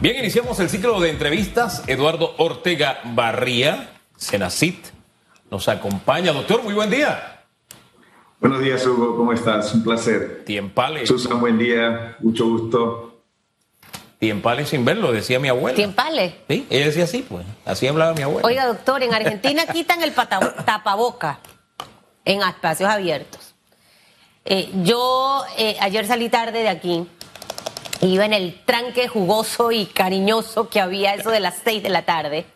Bien, iniciamos el ciclo de entrevistas. Eduardo Ortega Barría, Senacit, nos acompaña. Doctor, muy buen día. Buenos días, Hugo. ¿Cómo estás? Un placer. Tiempale. Susan, buen día. Mucho gusto. Tiempale sin verlo, decía mi abuela. Tiempale. Sí, ella decía así, pues. Así hablaba mi abuela. Oiga, doctor, en Argentina quitan el tapaboca en espacios abiertos. Eh, yo eh, ayer salí tarde de aquí iba en el tranque jugoso y cariñoso que había eso de las seis de la tarde.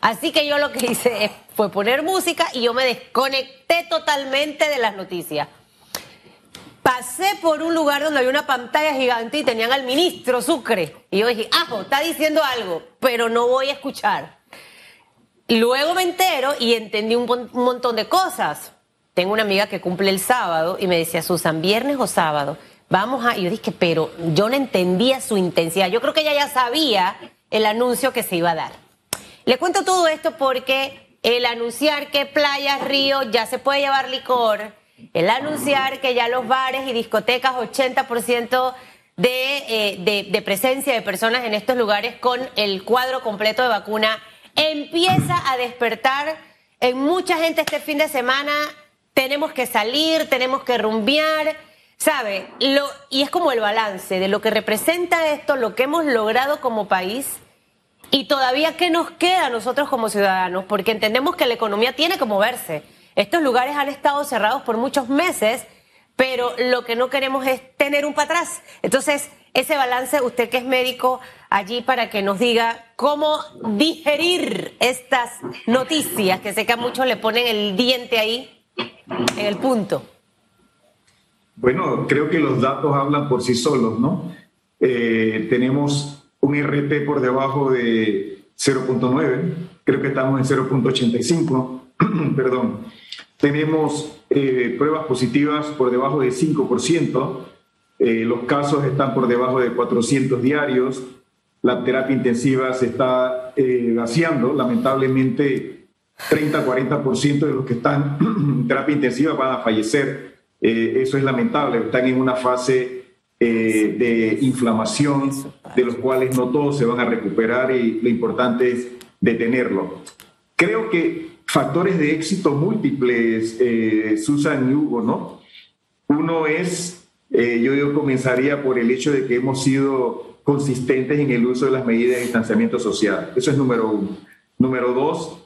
Así que yo lo que hice fue poner música y yo me desconecté totalmente de las noticias. Pasé por un lugar donde había una pantalla gigante y tenían al ministro Sucre. Y yo dije, ajo, está diciendo algo, pero no voy a escuchar. Luego me entero y entendí un, un montón de cosas. Tengo una amiga que cumple el sábado y me decía, Susan, ¿viernes o sábado? Vamos a, yo dije, pero yo no entendía su intensidad. Yo creo que ella ya sabía el anuncio que se iba a dar. Le cuento todo esto porque el anunciar que playas, río, ya se puede llevar licor, el anunciar que ya los bares y discotecas, 80% de, eh, de, de presencia de personas en estos lugares con el cuadro completo de vacuna, empieza a despertar en mucha gente este fin de semana. Tenemos que salir, tenemos que rumbear ¿Sabe? Lo, y es como el balance de lo que representa esto, lo que hemos logrado como país y todavía qué nos queda a nosotros como ciudadanos, porque entendemos que la economía tiene que moverse. Estos lugares han estado cerrados por muchos meses, pero lo que no queremos es tener un para atrás. Entonces, ese balance, usted que es médico, allí para que nos diga cómo digerir estas noticias, que sé que a muchos le ponen el diente ahí en el punto. Bueno, creo que los datos hablan por sí solos, ¿no? Eh, tenemos un RT por debajo de 0.9, creo que estamos en 0.85, perdón. Tenemos eh, pruebas positivas por debajo de 5%, eh, los casos están por debajo de 400 diarios, la terapia intensiva se está vaciando, lamentablemente 30-40% de los que están en terapia intensiva van a fallecer eh, eso es lamentable, están en una fase eh, de inflamación, de los cuales no todos se van a recuperar y lo importante es detenerlo. Creo que factores de éxito múltiples, eh, Susan y Hugo, ¿no? Uno es, yo, yo comenzaría por el hecho de que hemos sido consistentes en el uso de las medidas de distanciamiento social. Eso es número uno. Número dos,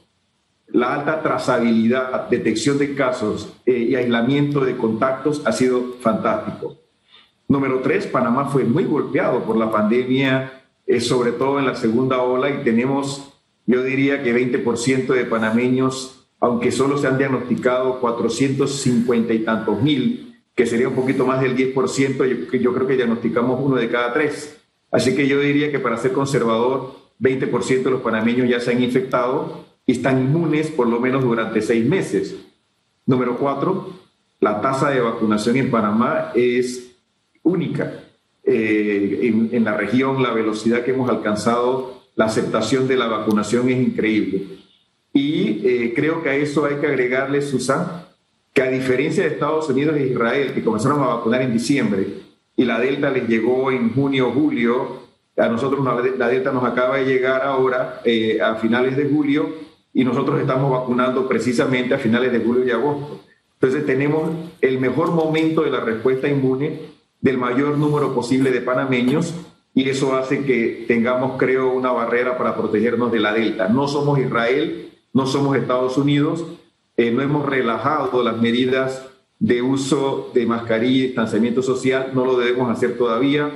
la alta trazabilidad, detección de casos eh, y aislamiento de contactos ha sido fantástico. Número tres, Panamá fue muy golpeado por la pandemia, eh, sobre todo en la segunda ola, y tenemos, yo diría que 20% de panameños, aunque solo se han diagnosticado 450 y tantos mil, que sería un poquito más del 10%, yo, yo creo que diagnosticamos uno de cada tres. Así que yo diría que para ser conservador, 20% de los panameños ya se han infectado están inmunes por lo menos durante seis meses. Número cuatro, la tasa de vacunación en Panamá es única. Eh, en, la región, la velocidad que hemos alcanzado, la aceptación de la vacunación es increíble. Y eh, creo que a eso hay que agregarle, Susan, que a diferencia de Estados Unidos e Israel, que comenzaron a vacunar en diciembre y la Delta les llegó en junio o julio, a nosotros la Delta nos acaba de llegar ahora eh, a finales de julio y nosotros estamos vacunando precisamente a finales de julio y agosto. Entonces tenemos el mejor momento de la respuesta inmune del mayor número posible de panameños y eso hace que tengamos, creo, una barrera para protegernos de la Delta. No somos Israel, no somos Estados Unidos, eh, no hemos relajado las medidas de uso de mascarilla y distanciamiento social, no lo debemos hacer todavía.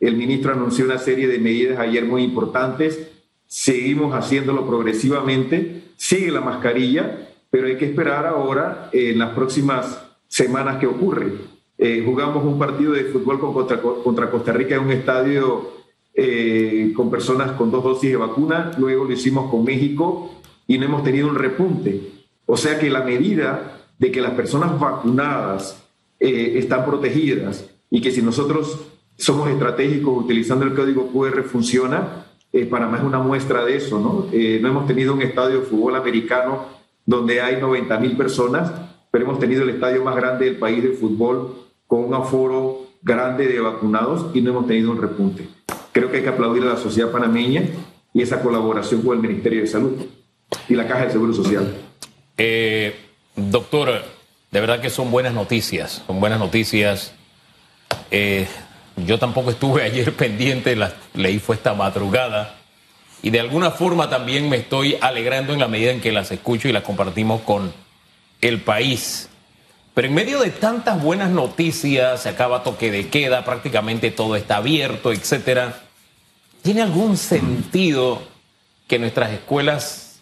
El ministro anunció una serie de medidas ayer muy importantes seguimos haciéndolo progresivamente, sigue la mascarilla, pero hay que esperar ahora en las próximas semanas que ocurre. Eh, jugamos un partido de fútbol contra, contra Costa Rica en un estadio eh, con personas con dos dosis de vacuna, luego lo hicimos con México y no hemos tenido un repunte. O sea que la medida de que las personas vacunadas eh, están protegidas y que si nosotros somos estratégicos utilizando el código QR funciona, eh, Panamá es una muestra de eso, ¿no? Eh, no hemos tenido un estadio de fútbol americano donde hay 90 mil personas, pero hemos tenido el estadio más grande del país de fútbol con un aforo grande de vacunados y no hemos tenido un repunte. Creo que hay que aplaudir a la sociedad panameña y esa colaboración con el Ministerio de Salud y la Caja de Seguro Social. Eh, doctor, de verdad que son buenas noticias, son buenas noticias. Eh, yo tampoco estuve ayer pendiente, la leí fue esta madrugada y de alguna forma también me estoy alegrando en la medida en que las escucho y las compartimos con el país. Pero en medio de tantas buenas noticias, se acaba toque de queda, prácticamente todo está abierto, etcétera. ¿Tiene algún sentido que nuestras escuelas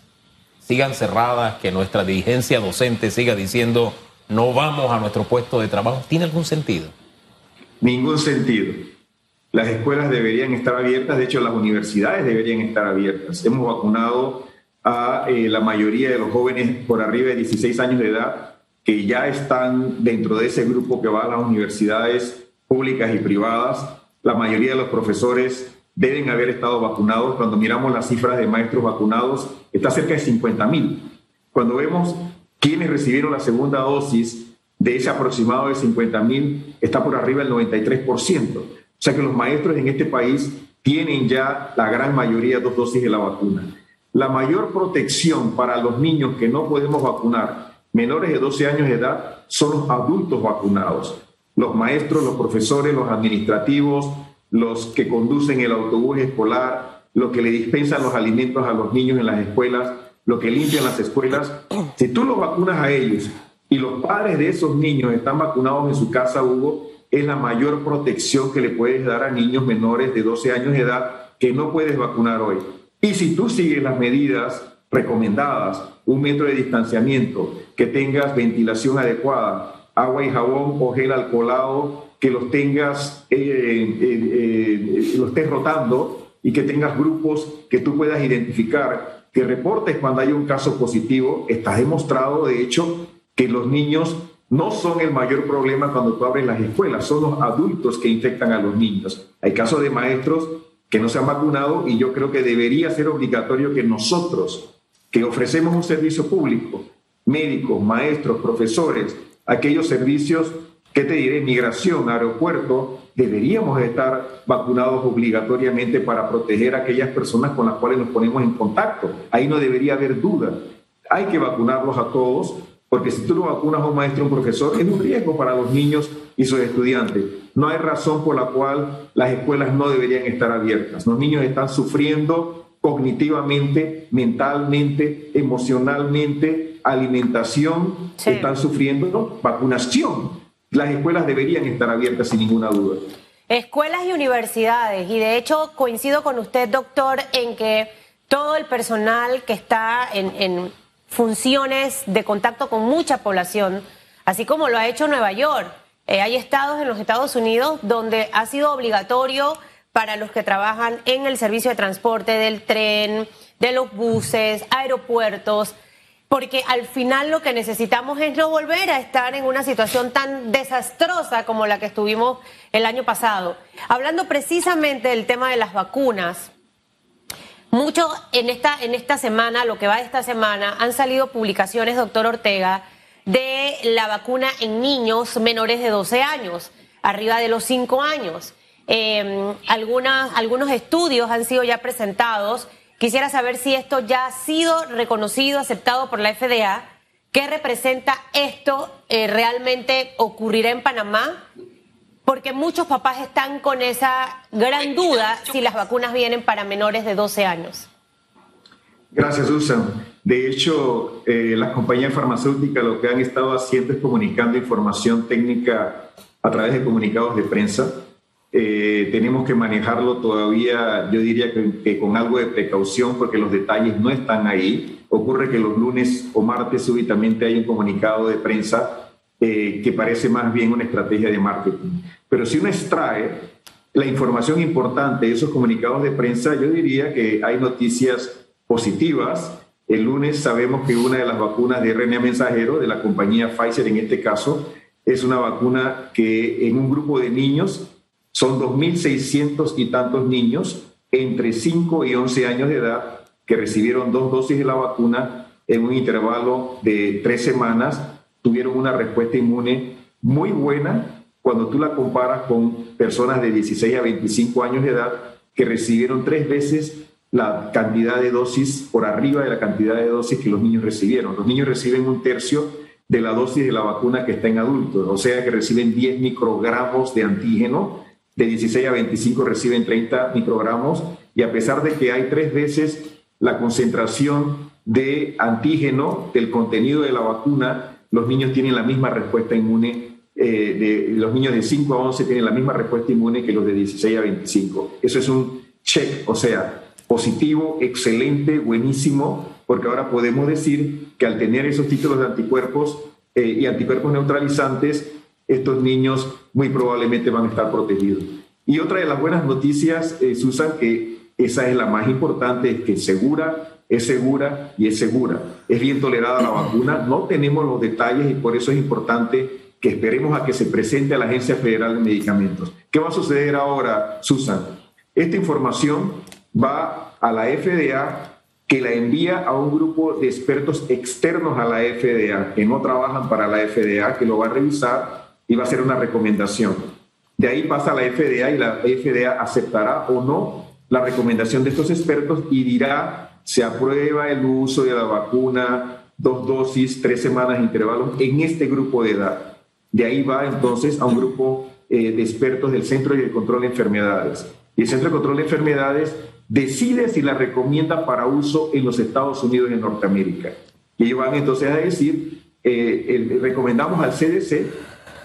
sigan cerradas, que nuestra dirigencia docente siga diciendo no vamos a nuestro puesto de trabajo? ¿Tiene algún sentido? Ningún sentido. Las escuelas deberían estar abiertas, de hecho las universidades deberían estar abiertas. Hemos vacunado a eh, la mayoría de los jóvenes por arriba de 16 años de edad que ya están dentro de ese grupo que va a las universidades públicas y privadas. La mayoría de los profesores deben haber estado vacunados. Cuando miramos las cifras de maestros vacunados, está cerca de 50 mil. Cuando vemos quienes recibieron la segunda dosis, de ese aproximado de 50 mil está por arriba del 93%. O sea que los maestros en este país tienen ya la gran mayoría dos dosis de la vacuna. La mayor protección para los niños que no podemos vacunar, menores de 12 años de edad, son los adultos vacunados. Los maestros, los profesores, los administrativos, los que conducen el autobús escolar, los que le dispensan los alimentos a los niños en las escuelas, los que limpian las escuelas. Si tú los vacunas a ellos y los padres de esos niños están vacunados en su casa, Hugo, es la mayor protección que le puedes dar a niños menores de 12 años de edad que no puedes vacunar hoy. Y si tú sigues las medidas recomendadas, un metro de distanciamiento, que tengas ventilación adecuada, agua y jabón o gel alcoholado, que los tengas, eh, eh, eh, los estés rotando y que tengas grupos que tú puedas identificar, que reportes cuando hay un caso positivo, está demostrado, de hecho, que los niños no son el mayor problema cuando tú abres las escuelas, son los adultos que infectan a los niños. Hay casos de maestros que no se han vacunado y yo creo que debería ser obligatorio que nosotros, que ofrecemos un servicio público, médicos, maestros, profesores, aquellos servicios, que te diré? Migración, aeropuerto, deberíamos estar vacunados obligatoriamente para proteger a aquellas personas con las cuales nos ponemos en contacto. Ahí no debería haber duda. Hay que vacunarlos a todos porque si tú no vacunas a un maestro o un profesor, es un riesgo para los niños y sus estudiantes. No hay razón por la cual las escuelas no deberían estar abiertas. Los niños están sufriendo cognitivamente, mentalmente, emocionalmente, alimentación, están sufriendo vacunación. Las escuelas deberían estar abiertas sin ninguna duda. Escuelas y universidades, y de hecho coincido con usted, doctor, en que todo el personal que está en funciones de contacto con mucha población, así como lo ha hecho Nueva York. Eh, hay estados en los Estados Unidos donde ha sido obligatorio para los que trabajan en el servicio de transporte del tren, de los buses, aeropuertos, porque al final lo que necesitamos es no volver a estar en una situación tan desastrosa como la que estuvimos el año pasado. Hablando precisamente del tema de las vacunas, mucho en esta, en esta semana, lo que va de esta semana, han salido publicaciones, doctor Ortega, de la vacuna en niños menores de 12 años, arriba de los 5 años. Em, algunos estudios han sido ya presentados. Quisiera saber si esto ya ha sido reconocido, aceptado por la FDA. ¿Qué representa esto? Eh, ¿Realmente ocurrirá en Panamá? Porque muchos papás están con esa gran duda si las vacunas vienen para menores de 12 años. Gracias, Susan. De hecho, eh, las compañías farmacéuticas lo que han estado haciendo es comunicando información técnica a través de comunicados de prensa. Eh, tenemos que manejarlo todavía, yo diría que, con algo de precaución, porque los detalles no están ahí. Ocurre que los lunes o martes súbitamente hay un comunicado de prensa eh, que parece más bien una estrategia de marketing. Pero si uno extrae la información importante de esos comunicados de prensa, yo diría que hay noticias positivas. El lunes sabemos que una de las vacunas de RNA mensajero de la compañía Pfizer en este caso es una vacuna que en un grupo de niños son 2.600 y tantos niños entre 5 y 11 años de edad que recibieron dos dosis de la vacuna en un intervalo de tres semanas tuvieron una respuesta inmune muy buena cuando tú la comparas con personas de 16 a 25 años de edad que recibieron tres veces la cantidad de dosis por arriba de la cantidad de dosis que los niños recibieron. Los niños reciben un tercio de la dosis de la vacuna que está en adultos, o sea que reciben 10 microgramos de antígeno, de 16 a 25 reciben 30 microgramos, y a pesar de que hay tres veces la concentración de antígeno del contenido de la vacuna, los niños tienen la misma respuesta inmune, eh, de, los niños de 5 a 11 tienen la misma respuesta inmune que los de 16 a 25. Eso es un check, o sea, positivo, excelente, buenísimo, porque ahora podemos decir que al tener esos títulos de anticuerpos eh, y anticuerpos neutralizantes, estos niños muy probablemente van a estar protegidos. Y otra de las buenas noticias, eh, Susan, que esa es la más importante, es que segura, es segura y es segura. Es bien tolerada la vacuna, no tenemos los detalles y por eso es importante que esperemos a que se presente a la Agencia Federal de Medicamentos. ¿Qué va a suceder ahora, Susan? Esta información va a la FDA que la envía a un grupo de expertos externos a la FDA, que no trabajan para la FDA, que lo va a revisar y va a hacer una recomendación. De ahí pasa a la FDA y la FDA aceptará o no la recomendación de estos expertos y dirá, se aprueba el uso de la vacuna, dos dosis, tres semanas de intervalos en este grupo de edad. De ahí va entonces a un grupo eh, de expertos del Centro de Control de Enfermedades. Y el Centro de Control de Enfermedades decide si la recomienda para uso en los Estados Unidos y en Norteamérica. Y ellos van entonces a decir, eh, recomendamos al CDC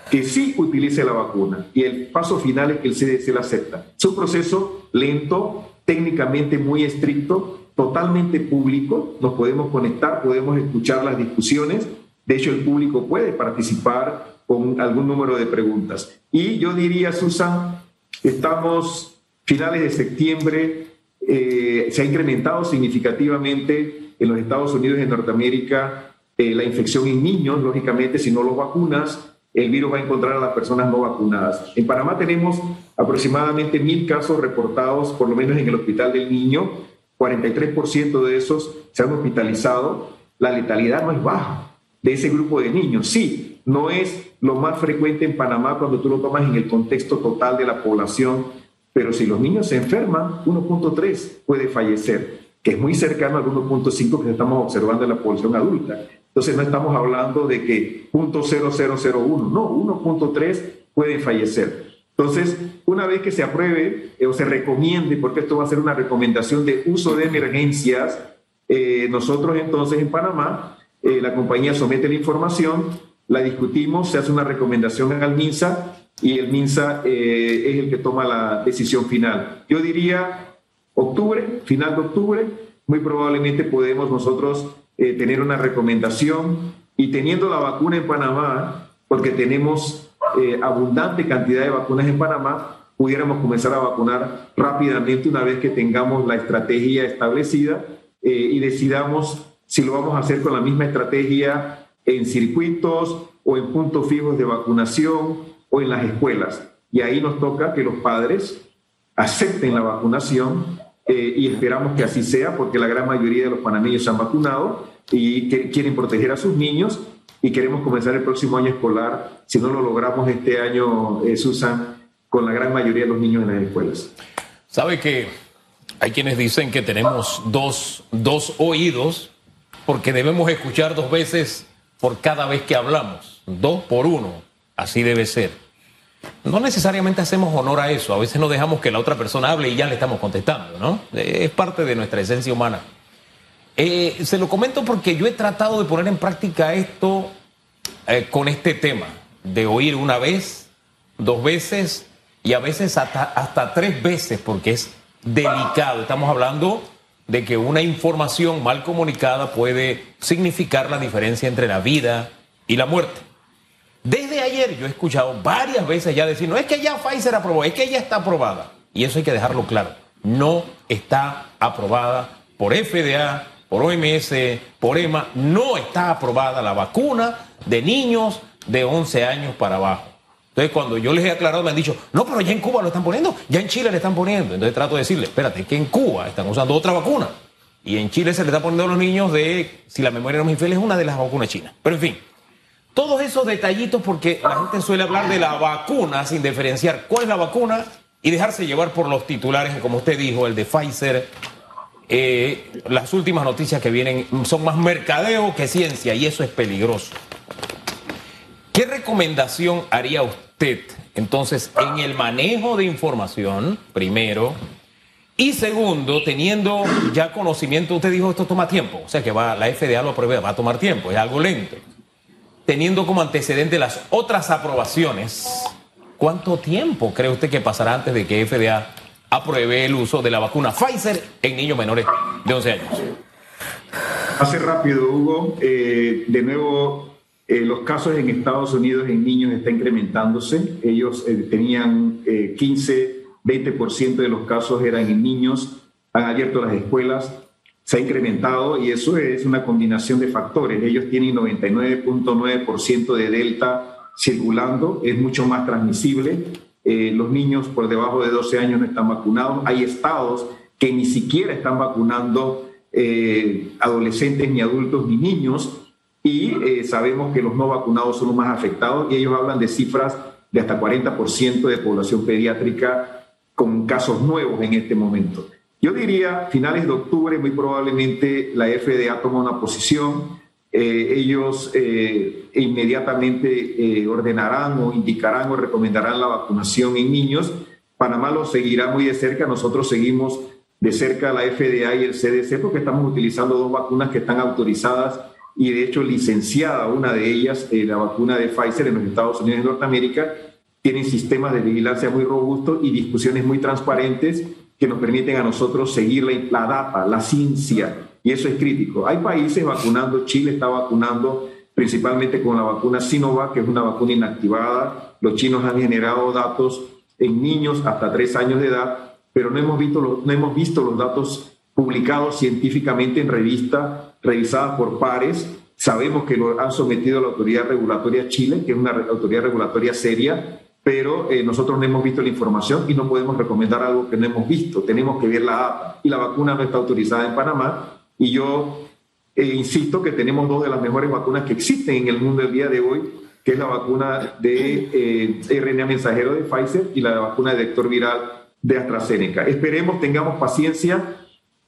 que sí utilice la vacuna y el paso final es que el CDC la acepta. Es un proceso lento, técnicamente muy estricto, totalmente público, nos podemos conectar, podemos escuchar las discusiones, de hecho el público puede participar con algún número de preguntas. Y yo diría, Susan, estamos finales de septiembre, eh, se ha incrementado significativamente en los Estados Unidos y en Norteamérica eh, la infección en niños, lógicamente, si no los vacunas, el virus va a encontrar a las personas no vacunadas. En Panamá tenemos aproximadamente mil casos reportados, por lo menos en el Hospital del Niño, 43% de esos se han hospitalizado. La letalidad no es baja de ese grupo de niños. Sí, no es lo más frecuente en Panamá cuando tú lo tomas en el contexto total de la población pero si los niños se enferman, 1.3 puede fallecer, que es muy cercano al 1.5 que estamos observando en la población adulta. Entonces no estamos hablando de que 0.0001, no, 1.3 puede fallecer. Entonces, una vez que se apruebe eh, o se recomiende, porque esto va a ser una recomendación de uso de emergencias, eh, nosotros entonces en Panamá, eh, la compañía somete la información, la discutimos, se hace una recomendación al MINSA y el MINSA eh, es el que toma la decisión final. Yo diría octubre, final de octubre, muy probablemente podemos nosotros eh, tener una recomendación y teniendo la vacuna en Panamá, porque tenemos eh, abundante cantidad de vacunas en Panamá, pudiéramos comenzar a vacunar rápidamente una vez que tengamos la estrategia establecida y decidamos si lo vamos a hacer con la misma estrategia en circuitos o en puntos fijos de vacunación o en las escuelas. Y ahí nos toca que los padres acepten la vacunación eh, y esperamos que así sea porque la gran mayoría de los panameños se han vacunado y quieren proteger a sus niños y queremos comenzar el próximo año escolar, si no lo logramos este año, eh, Susan, con la gran mayoría de los niños en las escuelas. Sabe que hay quienes dicen que tenemos dos, dos oídos porque debemos escuchar dos veces por cada vez que hablamos, dos por uno. Así debe ser. No necesariamente hacemos honor a eso, a veces no dejamos que la otra persona hable y ya le estamos contestando, ¿no? Es parte de nuestra esencia humana. Eh, se lo comento porque yo he tratado de poner en práctica esto eh, con este tema, de oír una vez, dos veces y a veces hasta, hasta tres veces, porque es delicado. Estamos hablando de que una información mal comunicada puede significar la diferencia entre la vida y la muerte. Desde ayer yo he escuchado varias veces ya decir, no es que ya Pfizer aprobó, es que ya está aprobada. Y eso hay que dejarlo claro. No está aprobada por FDA, por OMS, por EMA. No está aprobada la vacuna de niños de 11 años para abajo. Entonces, cuando yo les he aclarado, me han dicho, no, pero ya en Cuba lo están poniendo, ya en Chile le están poniendo. Entonces trato de decirle, espérate, que en Cuba están usando otra vacuna. Y en Chile se le está poniendo a los niños de, si la memoria no me infiel, es una de las vacunas chinas. Pero en fin, todos esos detallitos, porque la gente suele hablar de la vacuna sin diferenciar cuál es la vacuna y dejarse llevar por los titulares, como usted dijo, el de Pfizer. Eh, las últimas noticias que vienen son más mercadeo que ciencia y eso es peligroso. ¿Qué recomendación haría usted entonces en el manejo de información, primero? Y segundo, teniendo ya conocimiento, usted dijo esto toma tiempo, o sea que va, la FDA lo aprueba, va a tomar tiempo, es algo lento. Teniendo como antecedente las otras aprobaciones, ¿cuánto tiempo cree usted que pasará antes de que FDA apruebe el uso de la vacuna Pfizer en niños menores de 11 años? Hace rápido, Hugo. Eh, de nuevo, eh, los casos en Estados Unidos en niños están incrementándose. Ellos eh, tenían 15 20% de los casos eran en niños, han abierto las escuelas, se ha incrementado y eso es una combinación de factores. Ellos tienen 99.9% de delta circulando, es mucho más transmisible. Eh, los niños por debajo de 12 años no están vacunados. Hay estados que ni siquiera están vacunando eh, adolescentes, ni adultos, ni niños. Y eh, sabemos que los no vacunados son los más afectados y ellos hablan de cifras de hasta 40% de población pediátrica con casos nuevos en este momento. Yo diría, finales de octubre, muy probablemente la FDA toma una posición. Eh, ellos eh, inmediatamente eh, ordenarán o indicarán o recomendarán la vacunación en niños. Panamá lo seguirá muy de cerca. Nosotros seguimos de cerca la FDA y el CDC porque estamos utilizando dos vacunas que están autorizadas y de hecho licenciada, una de ellas, la vacuna de Pfizer en los Estados Unidos y Norteamérica, tienen sistemas de vigilancia muy robustos y discusiones muy transparentes que nos permiten a nosotros seguir la, data, la ciencia, y eso es crítico. Hay países vacunando, Chile está vacunando principalmente con la vacuna Sinovac, que es una vacuna inactivada. Los chinos han generado datos en niños hasta tres años de edad, pero no hemos visto los, no hemos visto los datos publicados científicamente en revistas revisadas por pares. Sabemos que lo han sometido a la autoridad regulatoria Chile, que es una autoridad regulatoria seria, pero eh, nosotros no hemos visto la información y no podemos recomendar algo que no hemos visto. Tenemos que ver la data. Y la vacuna no está autorizada en Panamá. Y yo eh, insisto que tenemos dos de las mejores vacunas que existen en el mundo el día de hoy, que es la vacuna de eh, RNA mensajero de Pfizer y la vacuna de vector viral de AstraZeneca. Esperemos, tengamos paciencia.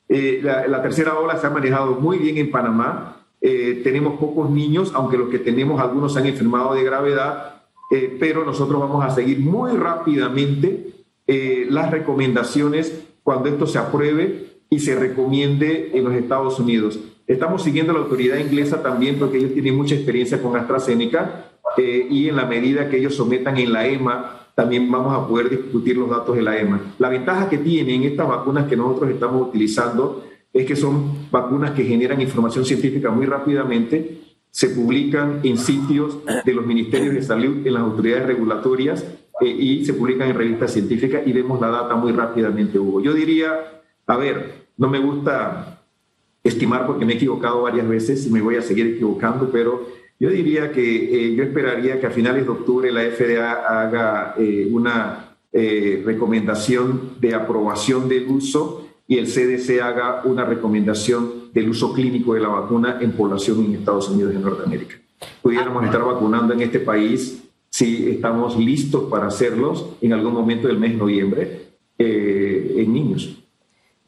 La, la, tercera ola se ha manejado muy bien en Panamá. tenemos pocos niños, aunque los que tenemos, algunos se han enfermado de gravedad eh, pero nosotros vamos a seguir muy rápidamente eh, las recomendaciones cuando esto se apruebe y se recomiende en los Estados Unidos. Estamos siguiendo la autoridad inglesa también porque ellos tienen mucha experiencia con AstraZeneca eh, y en la medida que ellos sometan en la EMA, también vamos a poder discutir los datos de la EMA. La ventaja que tienen estas vacunas que nosotros estamos utilizando es que son vacunas que generan información científica muy rápidamente se publican en sitios de los ministerios de salud, en las autoridades regulatorias eh, y se publican en revistas científicas y vemos la data muy rápidamente, Hugo. Yo diría, a ver, no me gusta estimar porque me he equivocado varias veces y me voy a seguir equivocando, pero yo diría que eh, yo esperaría que a finales de octubre la FDA haga eh, una recomendación de aprobación del uso y el CDC haga una recomendación del uso clínico de la vacuna en población en Estados Unidos y en Norteamérica. Pudiéramos estar vacunando en este país si estamos listos para hacerlos en algún momento del mes de noviembre eh, en niños.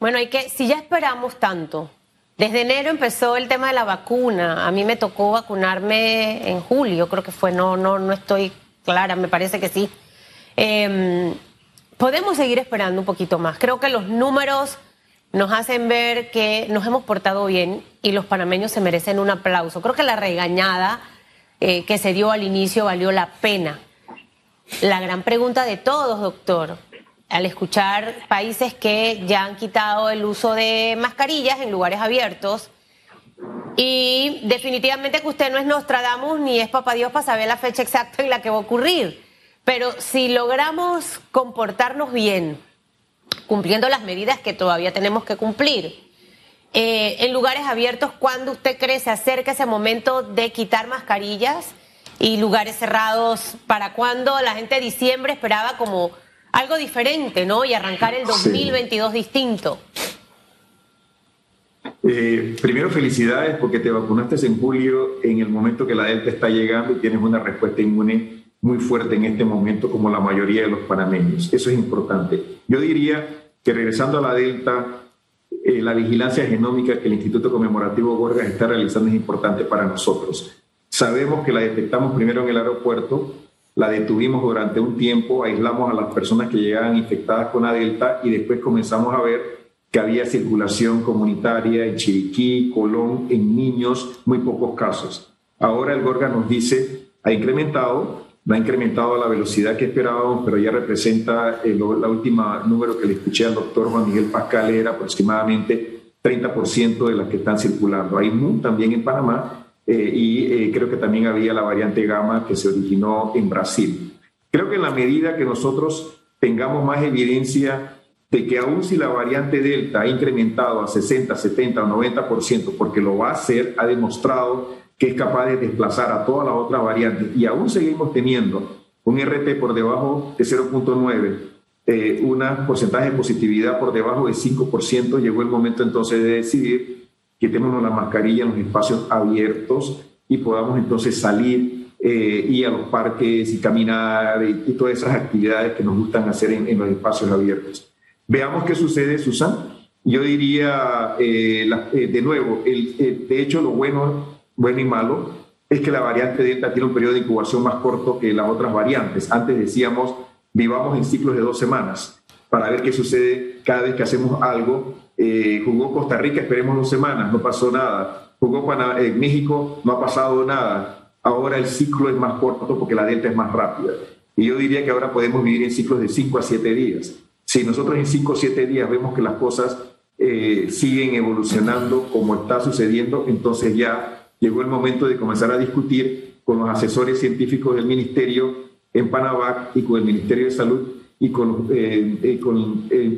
Bueno, hay que, si ya esperamos tanto, desde enero empezó el tema de la vacuna. A mí me tocó vacunarme en julio, creo que fue, no, no, no estoy clara, me parece que sí. Em, podemos seguir esperando un poquito más. Creo que los números nos hacen ver que nos hemos portado bien y los panameños se merecen un aplauso. Creo que la regañada eh, que se dio al inicio valió la pena. La gran pregunta de todos, doctor, al escuchar países que ya han quitado el uso de mascarillas en lugares abiertos, y definitivamente que usted no es Nostradamus ni es Papá Dios para saber la fecha exacta en la que va a ocurrir. Pero si logramos comportarnos bien, cumpliendo las medidas que todavía tenemos que cumplir. Eh, en lugares abiertos, ¿cuándo usted cree se acerca ese momento de quitar mascarillas? Y lugares cerrados, ¿para cuándo? La gente de diciembre esperaba como algo diferente, ¿no? Y arrancar el 2022 distinto. Eh, primero, felicidades porque te vacunaste en julio, en el momento que la Delta está llegando y tienes una respuesta inmune muy fuerte en este momento como la mayoría de los panameños. Eso es importante. Yo diría que regresando a la Delta, eh, la vigilancia genómica que el Instituto Conmemorativo Gorgas está realizando es importante para nosotros. Sabemos que la detectamos primero en el aeropuerto, la detuvimos durante un tiempo, aislamos a las personas que llegaban infectadas con la Delta y después comenzamos a ver que había circulación comunitaria en Chiriquí, Colón, en niños, muy pocos casos. Ahora el Gorga nos dice, ha incrementado, no ha incrementado a la velocidad que esperábamos, pero ya representa el, la última número que le escuché al doctor Juan Miguel Pascal, era aproximadamente 30% de las que están circulando. Hay también en Panamá eh, y eh, creo que también había la variante gamma que se originó en Brasil. Creo que en la medida que nosotros tengamos más evidencia de que aún si la variante Delta ha incrementado a 60, 70 o 90%, porque lo va a hacer, ha demostrado que es capaz de desplazar a todas las otras variantes y aún seguimos teniendo un RT por debajo de 0.9, eh, un porcentaje de positividad por debajo de 5%, llegó el momento entonces de decidir que tenemos la mascarilla en los espacios abiertos y podamos entonces salir eh, ir a los parques y caminar y, todas esas actividades que nos gustan hacer en, los espacios abiertos. Veamos qué sucede, Susan. Yo diría, eh, eh, de nuevo, el, de hecho lo bueno bueno y malo, es que la variante Delta tiene un periodo de incubación más corto que las otras variantes. Antes decíamos, vivamos en ciclos de dos semanas para ver qué sucede cada vez que hacemos algo. Eh, jugó Costa Rica, esperemos dos semanas, no pasó nada. Jugó en México, no ha pasado nada. Ahora el ciclo es más corto porque la Delta es más rápida. Y yo diría que ahora podemos vivir en ciclos de 5 a 7 días. Si nosotros en 5 o 7 días vemos que las cosas eh, siguen evolucionando como está sucediendo, entonces ya llegó el momento de comenzar a discutir con los asesores científicos del Ministerio en Panamá y con el Ministerio de Salud y con, eh, eh, con eh,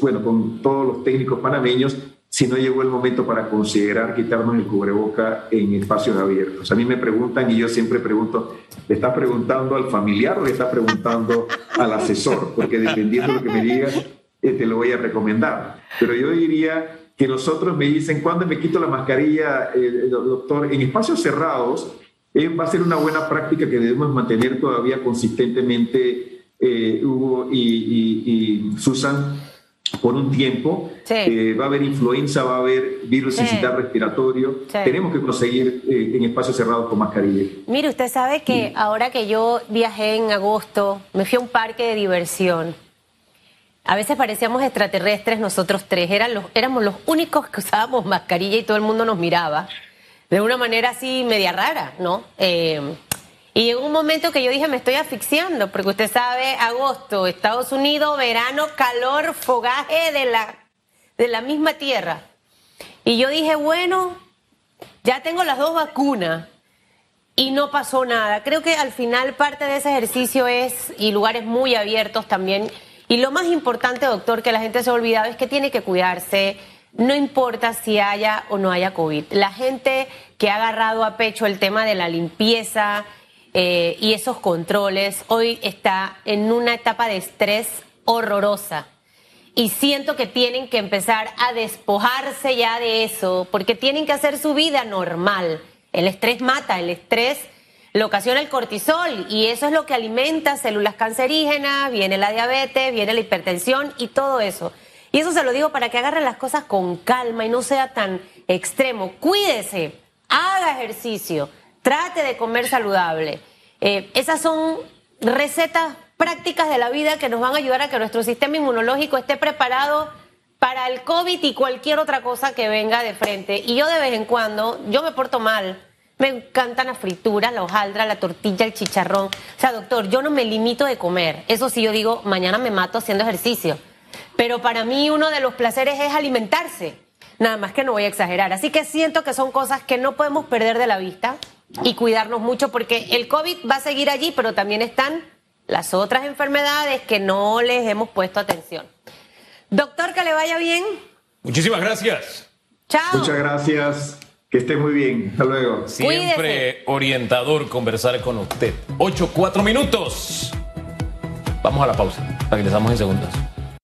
bueno, con todos los técnicos panameños si no llegó el momento para considerar quitarnos el cubreboca en espacios abiertos. A mí me preguntan y yo siempre pregunto, ¿le estás preguntando al familiar o le estás preguntando al asesor? Porque dependiendo de lo que me digas, te lo voy a recomendar. Pero yo diría que nosotros me dicen, ¿cuándo me quito la mascarilla, eh, doctor? En espacios cerrados eh, va a ser una buena práctica que debemos mantener todavía consistentemente, eh, Hugo y, Susan, por un tiempo. va a haber influenza, va a haber virus sí. respiratorio. Tenemos que proseguir en espacios cerrados con mascarilla. Mire, usted sabe que ahora que yo viajé en agosto, me fui a un parque de diversión a veces parecíamos extraterrestres nosotros tres, Eran los, éramos los únicos que usábamos mascarilla y todo el mundo nos miraba de una manera así media rara, ¿no? Eh, y llegó un momento que yo dije, me estoy asfixiando, porque usted sabe, agosto, Estados Unidos, verano, calor, fogaje de la, de la misma tierra. Y yo dije, bueno, ya tengo las dos vacunas y no pasó nada. Creo que al final parte de ese ejercicio es, y lugares muy abiertos también, y lo más importante, doctor, que la gente se ha olvidado es que tiene que cuidarse, no importa si haya o no haya COVID. La gente que ha agarrado a pecho el tema de la limpieza eh, y esos controles, hoy está en una etapa de estrés horrorosa. Y siento que tienen que empezar a despojarse ya de eso, porque tienen que hacer su vida normal. El estrés mata, el estrés lo ocasiona el cortisol y eso es lo que alimenta células cancerígenas, viene la diabetes, viene la hipertensión y todo eso. Y eso se lo digo para que agarren las cosas con calma y no sea tan extremo. Cuídese, haga ejercicio, trate de comer saludable. Eh, esas son recetas prácticas de la vida que nos van a ayudar a que nuestro sistema inmunológico esté preparado para el COVID y cualquier otra cosa que venga de frente. Y yo de vez en cuando, yo me porto mal me encantan las frituras, la hojaldra, la tortilla, el chicharrón. O sea, doctor, yo no me limito de comer. Eso sí, yo digo, mañana me mato haciendo ejercicio. Pero para mí uno de los placeres es alimentarse. Nada más que no voy a exagerar. Así que siento que son cosas que no podemos perder de la vista y cuidarnos mucho porque el COVID va a seguir allí, pero también están las otras enfermedades que no les hemos puesto atención. Doctor, que le vaya bien. Muchísimas gracias. Chao. Muchas gracias. Que esté muy bien. Hasta luego. Siempre orientador conversar con usted. Ocho, cuatro minutos. Vamos a la pausa. Regresamos en segundos.